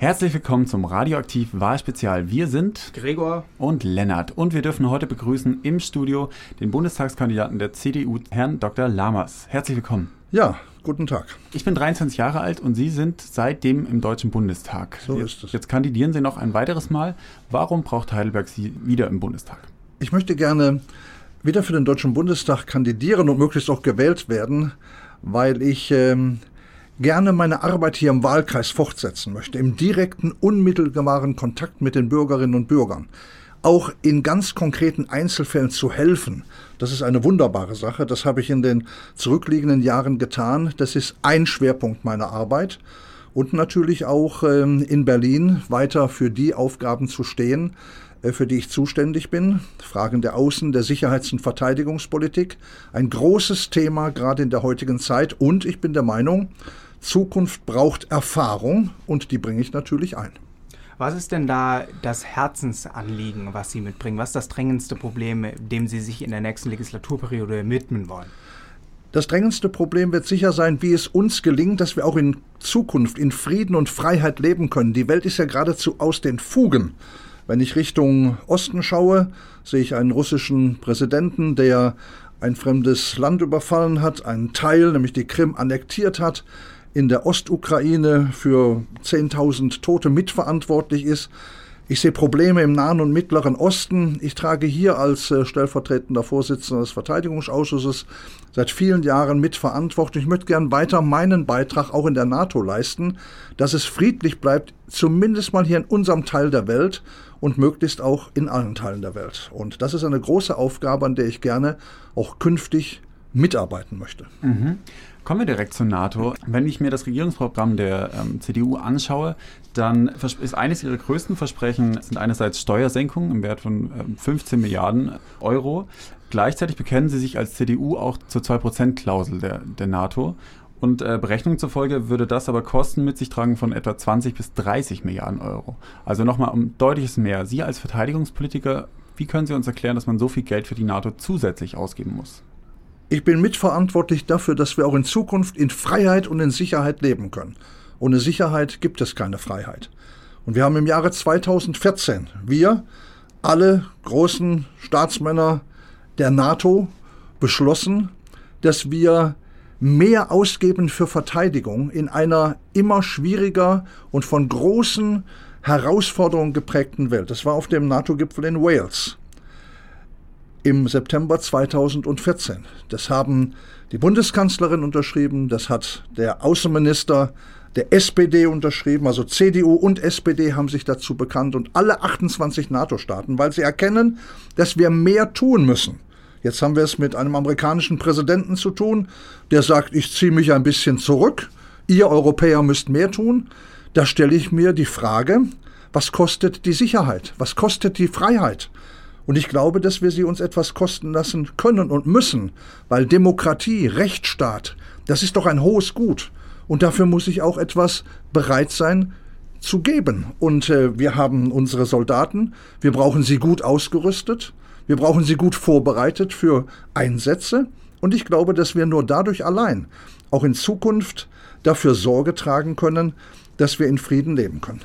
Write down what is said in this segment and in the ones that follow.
Herzlich willkommen zum Radioaktiv Wahlspezial. Wir sind Gregor und Lennart und wir dürfen heute begrüßen im Studio den Bundestagskandidaten der CDU, Herrn Dr. Lamas. Herzlich willkommen. Ja, guten Tag. Ich bin 23 Jahre alt und Sie sind seitdem im Deutschen Bundestag. So jetzt, ist es. Jetzt kandidieren Sie noch ein weiteres Mal. Warum braucht Heidelberg Sie wieder im Bundestag? Ich möchte gerne wieder für den Deutschen Bundestag kandidieren und möglichst auch gewählt werden, weil ich ähm, gerne meine Arbeit hier im Wahlkreis fortsetzen möchte, im direkten, unmittelbaren Kontakt mit den Bürgerinnen und Bürgern. Auch in ganz konkreten Einzelfällen zu helfen. Das ist eine wunderbare Sache. Das habe ich in den zurückliegenden Jahren getan. Das ist ein Schwerpunkt meiner Arbeit. Und natürlich auch ähm, in Berlin weiter für die Aufgaben zu stehen, äh, für die ich zuständig bin. Fragen der Außen-, der Sicherheits- und Verteidigungspolitik. Ein großes Thema gerade in der heutigen Zeit. Und ich bin der Meinung, Zukunft braucht Erfahrung und die bringe ich natürlich ein. Was ist denn da das Herzensanliegen, was Sie mitbringen? Was ist das drängendste Problem, dem Sie sich in der nächsten Legislaturperiode widmen wollen? Das drängendste Problem wird sicher sein, wie es uns gelingt, dass wir auch in Zukunft in Frieden und Freiheit leben können. Die Welt ist ja geradezu aus den Fugen. Wenn ich Richtung Osten schaue, sehe ich einen russischen Präsidenten, der ein fremdes Land überfallen hat, einen Teil, nämlich die Krim, annektiert hat in der Ostukraine für 10.000 Tote mitverantwortlich ist. Ich sehe Probleme im Nahen und Mittleren Osten. Ich trage hier als äh, stellvertretender Vorsitzender des Verteidigungsausschusses seit vielen Jahren mitverantwortlich. Ich möchte gern weiter meinen Beitrag auch in der NATO leisten, dass es friedlich bleibt, zumindest mal hier in unserem Teil der Welt und möglichst auch in allen Teilen der Welt. Und das ist eine große Aufgabe, an der ich gerne auch künftig mitarbeiten möchte. Mhm. Kommen wir direkt zur NATO. Wenn ich mir das Regierungsprogramm der ähm, CDU anschaue, dann ist eines ihrer größten Versprechen sind einerseits Steuersenkungen im Wert von ähm, 15 Milliarden Euro. Gleichzeitig bekennen sie sich als CDU auch zur 2%-Klausel der, der NATO. Und äh, Berechnungen zufolge würde das aber Kosten mit sich tragen von etwa 20 bis 30 Milliarden Euro. Also nochmal um deutliches mehr. Sie als Verteidigungspolitiker, wie können Sie uns erklären, dass man so viel Geld für die NATO zusätzlich ausgeben muss? Ich bin mitverantwortlich dafür, dass wir auch in Zukunft in Freiheit und in Sicherheit leben können. Ohne Sicherheit gibt es keine Freiheit. Und wir haben im Jahre 2014, wir, alle großen Staatsmänner der NATO, beschlossen, dass wir mehr ausgeben für Verteidigung in einer immer schwieriger und von großen Herausforderungen geprägten Welt. Das war auf dem NATO-Gipfel in Wales im September 2014. Das haben die Bundeskanzlerin unterschrieben, das hat der Außenminister der SPD unterschrieben, also CDU und SPD haben sich dazu bekannt und alle 28 NATO-Staaten, weil sie erkennen, dass wir mehr tun müssen. Jetzt haben wir es mit einem amerikanischen Präsidenten zu tun, der sagt, ich ziehe mich ein bisschen zurück, ihr Europäer müsst mehr tun. Da stelle ich mir die Frage, was kostet die Sicherheit? Was kostet die Freiheit? Und ich glaube, dass wir sie uns etwas kosten lassen können und müssen, weil Demokratie, Rechtsstaat, das ist doch ein hohes Gut. Und dafür muss ich auch etwas bereit sein zu geben. Und äh, wir haben unsere Soldaten, wir brauchen sie gut ausgerüstet, wir brauchen sie gut vorbereitet für Einsätze. Und ich glaube, dass wir nur dadurch allein auch in Zukunft dafür Sorge tragen können, dass wir in Frieden leben können.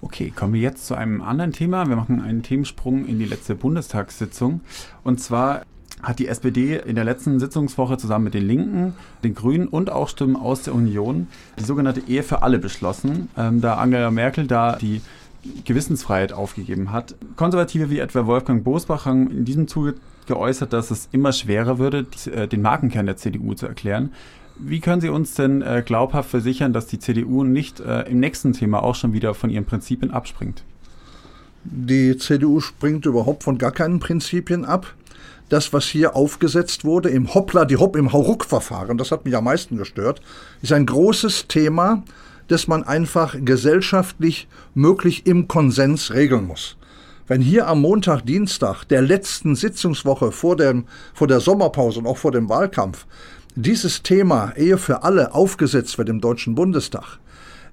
Okay, kommen wir jetzt zu einem anderen Thema. Wir machen einen Themensprung in die letzte Bundestagssitzung. Und zwar hat die SPD in der letzten Sitzungswoche zusammen mit den Linken, den Grünen und auch Stimmen aus der Union die sogenannte Ehe für alle beschlossen, ähm, da Angela Merkel da die Gewissensfreiheit aufgegeben hat. Konservative wie etwa Wolfgang Bosbach haben in diesem Zuge geäußert, dass es immer schwerer würde, den Markenkern der CDU zu erklären. Wie können Sie uns denn äh, glaubhaft versichern, dass die CDU nicht äh, im nächsten Thema auch schon wieder von ihren Prinzipien abspringt? Die CDU springt überhaupt von gar keinen Prinzipien ab. Das, was hier aufgesetzt wurde im Hoppla, die Hopp, im Hauruck-Verfahren, das hat mich am meisten gestört, ist ein großes Thema, das man einfach gesellschaftlich möglich im Konsens regeln muss. Wenn hier am Montag, Dienstag der letzten Sitzungswoche vor, dem, vor der Sommerpause und auch vor dem Wahlkampf dieses Thema Ehe für alle aufgesetzt wird im Deutschen Bundestag,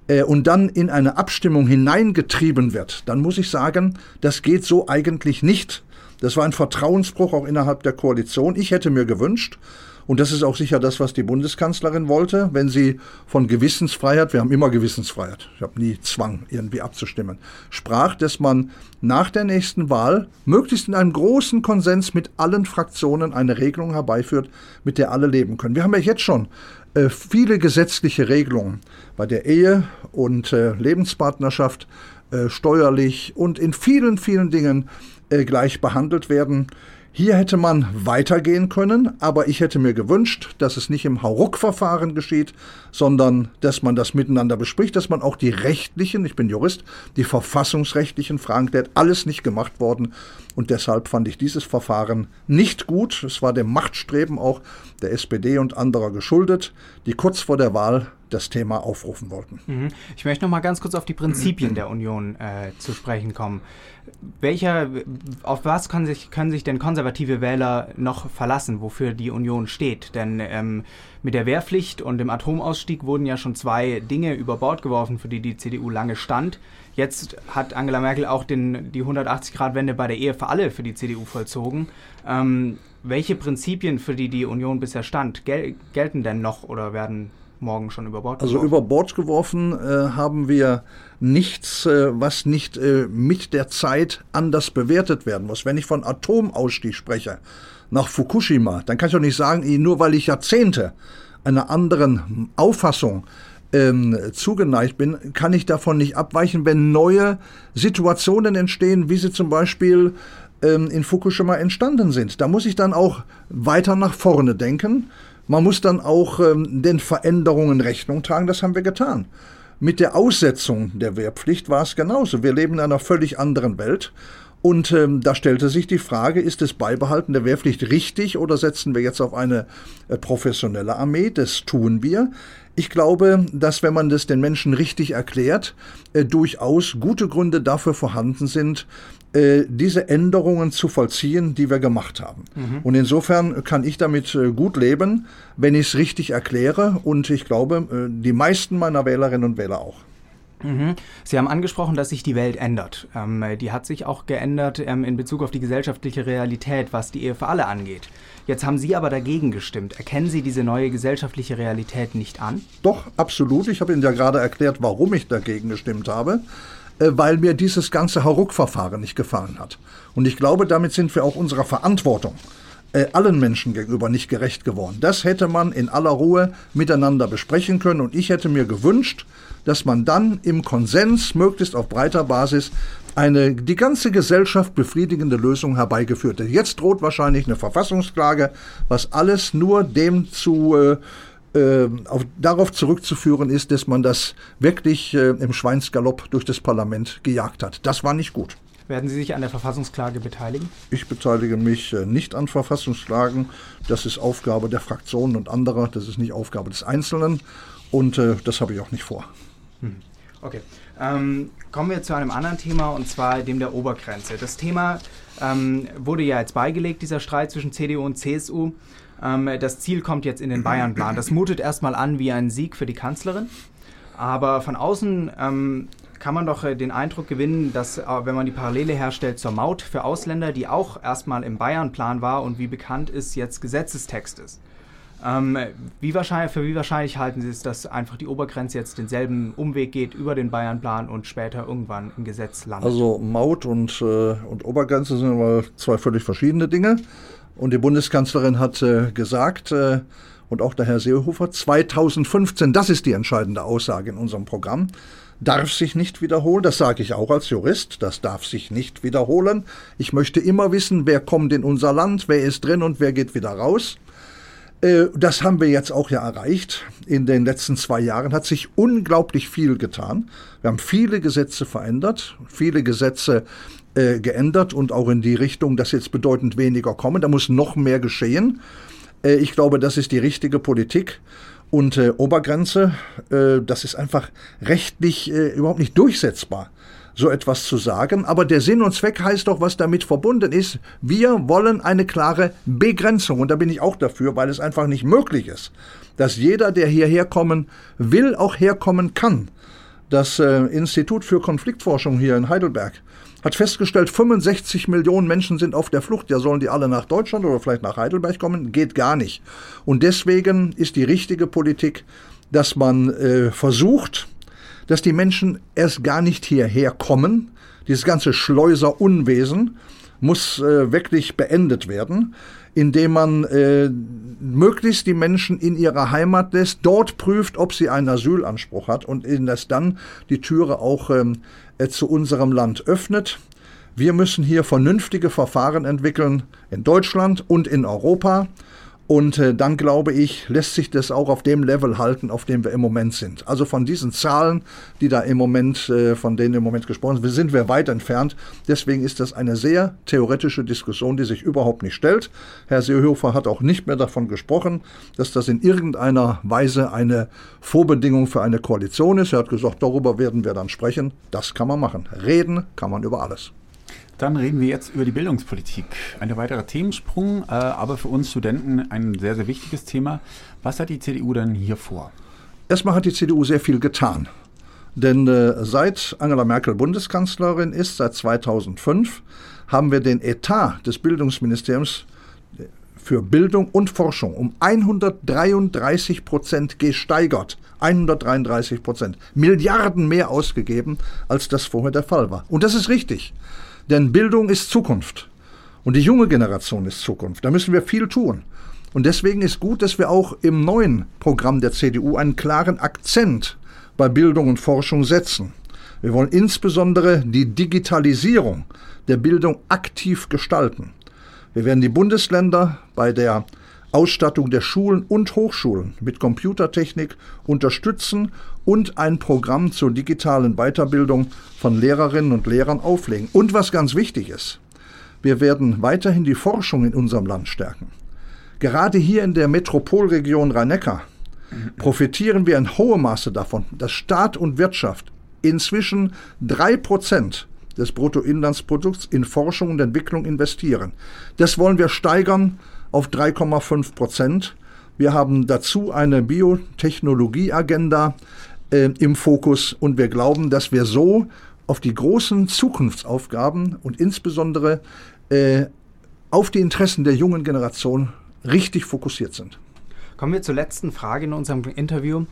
äh, und dann in eine Abstimmung hineingetrieben wird, dann muss ich sagen, das geht so eigentlich nicht. Das war ein Vertrauensbruch auch innerhalb der Koalition. Ich hätte mir gewünscht, Und das ist auch sicher das, was die Bundeskanzlerin wollte, wenn sie von Gewissensfreiheit, wir haben immer Gewissensfreiheit, ich habe nie Zwang, irgendwie abzustimmen, sprach, dass man nach der nächsten Wahl möglichst in einem großen Konsens mit allen Fraktionen eine Regelung herbeiführt, mit der alle leben können. Wir haben ja jetzt schon äh, viele gesetzliche Regelungen bei der Ehe und äh, Lebenspartnerschaft, äh, steuerlich und in vielen, vielen Dingen äh, gleich behandelt werden. Hier hätte man weitergehen können, aber ich hätte mir gewünscht, dass es nicht im Hauruck-Verfahren geschieht, sondern dass man das miteinander bespricht, dass man auch die rechtlichen, ich bin Jurist, die verfassungsrechtlichen Fragen klärt. Alles nicht gemacht worden und deshalb fand ich dieses Verfahren nicht gut. Es war dem Machtstreben auch der SPD und anderer geschuldet, die kurz vor der Wahl das Thema aufrufen wollten. Mhm. Ich möchte noch mal ganz kurz auf die Prinzipien der Union äh, zu sprechen kommen. Welcher, auf was können sich, können sich denn konservative Wähler noch verlassen, wofür die Union steht? Denn ähm, mit der Wehrpflicht und dem Atomausstieg wurden ja schon zwei Dinge über Bord geworfen, für die die CDU lange stand. Jetzt hat Angela Merkel auch den, die 180-Grad-Wende bei der Ehe für alle für die CDU vollzogen. Ähm, welche Prinzipien, für die die Union bisher stand, gel gelten denn noch oder werden morgen schon über Bord also geworfen? Also über Bord geworfen äh, haben wir nichts, äh, was nicht äh, mit der Zeit anders bewertet werden muss. Wenn ich von Atomausstieg spreche nach Fukushima, dann kann ich doch nicht sagen, nur weil ich Jahrzehnte einer anderen Auffassung ähm, zugeneigt bin, kann ich davon nicht abweichen, wenn neue Situationen entstehen, wie sie zum Beispiel ähm, in Fukushima entstanden sind. Da muss ich dann auch weiter nach vorne denken man muss dann auch ähm, den Veränderungen Rechnung tragen, das haben wir getan. Mit der Aussetzung der Wehrpflicht war es genauso. Wir leben in einer völlig anderen Welt. Und ähm, da stellte sich die Frage, ist das Beibehalten der Wehrpflicht richtig oder setzen wir jetzt auf eine äh, professionelle Armee? Das tun wir. Ich glaube, dass wenn man das den Menschen richtig erklärt, äh, durchaus gute Gründe dafür vorhanden sind, äh, diese Änderungen zu vollziehen, die wir gemacht haben. Mhm. Und insofern kann ich damit äh, gut leben, wenn ich es richtig erkläre. Und ich glaube, äh, die meisten meiner Wählerinnen und Wähler auch. Mhm. Sie haben angesprochen, dass sich die Welt ändert. Ähm, die hat sich auch geändert ähm, in Bezug auf die gesellschaftliche Realität, was die Ehe für alle angeht. Jetzt haben Sie aber dagegen gestimmt. Erkennen Sie diese neue gesellschaftliche Realität nicht an? Doch, absolut. Ich habe Ihnen ja gerade erklärt, warum ich dagegen gestimmt habe. Äh, weil mir dieses ganze Hauruck-Verfahren nicht gefallen hat. Und ich glaube, damit sind wir auch unserer Verantwortung äh, allen Menschen gegenüber nicht gerecht geworden. Das hätte man in aller Ruhe miteinander besprechen können und ich hätte mir gewünscht, dass man dann im Konsens, möglichst auf breiter Basis, eine die ganze Gesellschaft befriedigende Lösung herbeigeführt hätte. Jetzt droht wahrscheinlich eine Verfassungsklage, was alles nur dem zu äh, äh, auf, darauf zurückzuführen ist, dass man das wirklich äh, im Schweinsgalopp durch das Parlament gejagt hat. Das war nicht gut. Werden Sie sich an der Verfassungsklage beteiligen? Ich beteilige mich äh, nicht an Verfassungsklagen. Das ist Aufgabe der Fraktionen und anderer. Das ist nicht Aufgabe des Einzelnen. Und äh, das habe ich auch nicht vor. Hm. Okay. Ähm, kommen wir zu einem anderen Thema und zwar dem der Obergrenze. Das Thema ähm, wurde ja jetzt beigelegt, dieser Streit zwischen CDU und CSU. Ähm, das Ziel kommt jetzt in den Bayern-Plan. Das mutet erstmal an wie ein Sieg für die Kanzlerin. Aber von außen ähm, kann man doch äh, den Eindruck gewinnen, dass, äh, wenn man die Parallele herstellt zur Maut für Ausländer, die auch erstmal im Bayern-Plan war und wie bekannt ist, jetzt Gesetzestext ist. Ähm, wie wahrscheinlich, für wie wahrscheinlich halten Sie es, dass einfach die Obergrenze jetzt denselben Umweg geht über den Bayern-Plan und später irgendwann im Gesetz landet? Also Maut und, äh, und Obergrenze sind aber zwei völlig verschiedene Dinge. Und die Bundeskanzlerin hat äh, gesagt, äh, und auch der Herr Seehofer, 2015, das ist die entscheidende Aussage in unserem Programm, darf sich nicht wiederholen. Das sage ich auch als Jurist, das darf sich nicht wiederholen. Ich möchte immer wissen, wer kommt in unser Land, wer ist drin und wer geht wieder raus. Äh, das haben wir jetzt auch ja erreicht. In den letzten zwei Jahren hat sich unglaublich viel getan. Wir haben viele Gesetze verändert, viele Gesetze äh, geändert und auch in die Richtung, dass jetzt bedeutend weniger kommen. Da muss noch mehr geschehen. Äh, ich glaube, das ist die richtige Politik. Und äh, Obergrenze, äh, das ist einfach rechtlich äh, überhaupt nicht durchsetzbar, so etwas zu sagen. Aber der Sinn und Zweck heißt doch, was damit verbunden ist. Wir wollen eine klare Begrenzung. Und da bin ich auch dafür, weil es einfach nicht möglich ist, dass jeder, der hierher kommen will, auch herkommen kann Das äh, Institut für Konfliktforschung hier in Heidelberg hat festgestellt, 65 Millionen Menschen sind auf der Flucht. Ja, sollen die alle nach Deutschland oder vielleicht nach Heidelberg kommen? Geht gar nicht. Und deswegen ist die richtige Politik, dass man äh, versucht, dass die Menschen erst gar nicht hierher kommen. Dieses ganze Schleuserunwesen muss äh, wirklich beendet werden, indem man äh, möglichst die Menschen in ihrer Heimat lässt, dort prüft, ob sie einen Asylanspruch hat und ihnen das dann die Türe auch ähm, äh, zu unserem Land öffnet. Wir müssen hier vernünftige Verfahren entwickeln in Deutschland und in Europa. Und äh, dann glaube ich, lässt sich das auch auf dem Level halten, auf dem wir im Moment sind. Also von diesen Zahlen, die da im Moment, äh, von denen im Moment gesprochen sind, sind wir weit entfernt. Deswegen ist das eine sehr theoretische Diskussion, die sich überhaupt nicht stellt. Herr Seehofer hat auch nicht mehr davon gesprochen, dass das in irgendeiner Weise eine Vorbedingung für eine Koalition ist. Er hat gesagt, darüber werden wir dann sprechen. Das kann man machen. Reden kann man über alles. Dann reden wir jetzt über die Bildungspolitik. Ein weiterer Themensprung, äh, aber für uns Studenten ein sehr, sehr wichtiges Thema. Was hat die CDU denn hier vor? Erstmal hat die CDU sehr viel getan. Denn äh, seit Angela Merkel Bundeskanzlerin ist, seit 2005, haben wir den Etat des Bildungsministeriums für Bildung und Forschung um 133 Prozent gesteigert. 133 Prozent. Milliarden mehr ausgegeben, als das vorher der Fall war. Und das ist richtig. Denn Bildung ist Zukunft. Und die junge Generation ist Zukunft. Da müssen wir viel tun. Und deswegen ist gut, dass wir auch im neuen Programm der CDU einen klaren Akzent bei Bildung und Forschung setzen. Wir wollen insbesondere die Digitalisierung der Bildung aktiv gestalten. Wir werden die Bundesländer bei der Ausstattung der Schulen und Hochschulen mit Computertechnik unterstützen und ein Programm zur digitalen Weiterbildung von Lehrerinnen und Lehrern auflegen. Und was ganz wichtig ist, wir werden weiterhin die Forschung in unserem Land stärken. Gerade hier in der Metropolregion Rhein-Neckar profitieren wir in hohem Maße davon, dass Staat und Wirtschaft inzwischen drei Prozent des Bruttoinlandsprodukts in Forschung und Entwicklung investieren. Das wollen wir steigern auf 3,5 Prozent. Wir haben dazu eine Biotechnologieagenda äh, im Fokus und wir glauben, dass wir so auf die großen Zukunftsaufgaben und insbesondere äh, auf die Interessen der jungen Generation richtig fokussiert sind. Kommen wir zur letzten Frage in unserem Interview.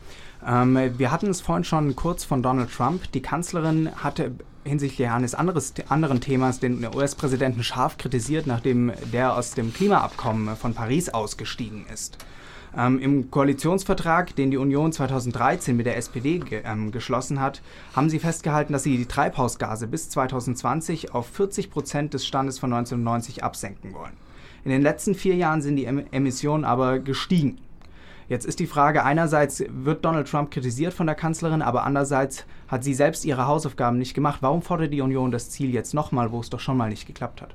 Ähm, wir hatten es vorhin schon kurz von Donald Trump. Die Kanzlerin hatte hinsichtlich eines anderes, anderen Themas den US-Präsidenten scharf kritisiert, nachdem der aus dem Klimaabkommen von Paris ausgestiegen ist. Ähm, Im Koalitionsvertrag, den die Union 2013 mit der SPD ge ähm, geschlossen hat, haben sie festgehalten, dass sie die Treibhausgase bis 2020 auf 40 Prozent des Standes von 1990 absenken wollen. In den letzten vier Jahren sind die em Emissionen aber gestiegen. Jetzt ist die Frage, einerseits wird Donald Trump kritisiert von der Kanzlerin, aber andererseits hat sie selbst ihre Hausaufgaben nicht gemacht. Warum fordert die Union das Ziel jetzt nochmal, wo es doch schon mal nicht geklappt hat?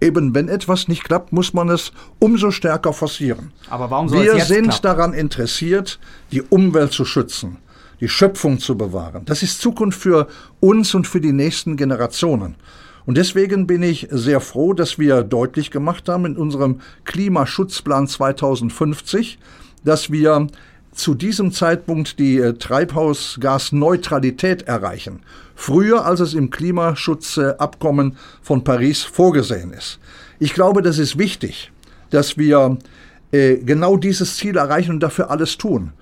Eben, wenn etwas nicht klappt, muss man es umso stärker forcieren. Aber warum soll Wir es jetzt sind klappen? daran interessiert, die Umwelt zu schützen, die Schöpfung zu bewahren. Das ist Zukunft für uns und für die nächsten Generationen. Und deswegen bin ich sehr froh, dass wir deutlich gemacht haben in unserem Klimaschutzplan 2050, dass wir zu diesem Zeitpunkt die äh, Treibhausgasneutralität erreichen. Früher, als es im Klimaschutzabkommen von Paris vorgesehen ist. Ich glaube, das ist wichtig, dass wir äh, genau dieses Ziel erreichen und dafür alles tun.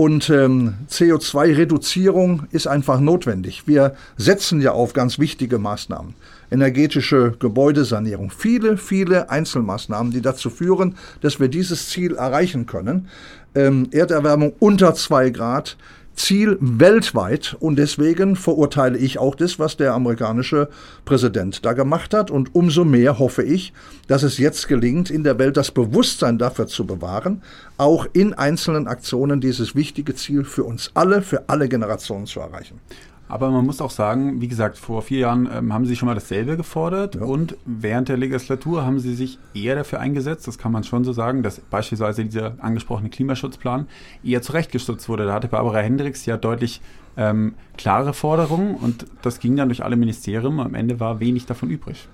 Und ähm, CO2-Reduzierung ist einfach notwendig. Wir setzen ja auf ganz wichtige Maßnahmen. Energetische Gebäudesanierung. Viele, viele Einzelmaßnahmen, die dazu führen, dass wir dieses Ziel erreichen können. Ähm, Erderwärmung unter zwei Grad. Ziel weltweit und deswegen verurteile ich auch das, was der amerikanische Präsident da gemacht hat und umso mehr hoffe ich, dass es jetzt gelingt, in der Welt das Bewusstsein dafür zu bewahren, auch in einzelnen Aktionen dieses wichtige Ziel für uns alle, für alle Generationen zu erreichen. Aber man muss auch sagen, wie gesagt, vor vier Jahren ähm, haben Sie schon mal dasselbe gefordert ja. und während der Legislatur haben Sie sich eher dafür eingesetzt, das kann man schon so sagen, dass beispielsweise dieser angesprochene Klimaschutzplan eher zurechtgestutzt wurde. Da hatte Barbara Hendricks ja deutlich ähm, klare Forderungen und das ging dann durch alle Ministerien und am Ende war wenig davon übrig.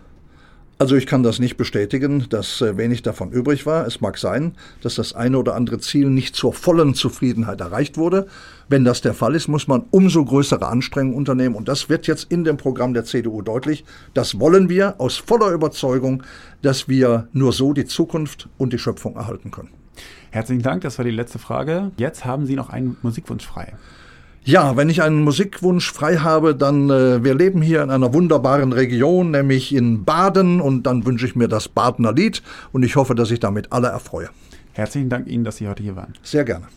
Also ich kann das nicht bestätigen, dass äh, wenig davon übrig war. Es mag sein, dass das eine oder andere Ziel nicht zur vollen Zufriedenheit erreicht wurde. Wenn das der Fall ist, muss man umso größere Anstrengungen unternehmen. Und das wird jetzt in dem Programm der CDU deutlich. Das wollen wir aus voller Überzeugung, dass wir nur so die Zukunft und die Schöpfung erhalten können. Herzlichen Dank, das war die letzte Frage. Jetzt haben Sie noch einen Musikwunsch frei. Ja, wenn ich einen Musikwunsch frei habe, dann äh, wir leben hier in einer wunderbaren Region, nämlich in Baden und dann wünsche ich mir das Badener Lied und ich hoffe, dass ich damit alle erfreue. Herzlichen Dank Ihnen, dass Sie heute hier waren. Sehr gerne.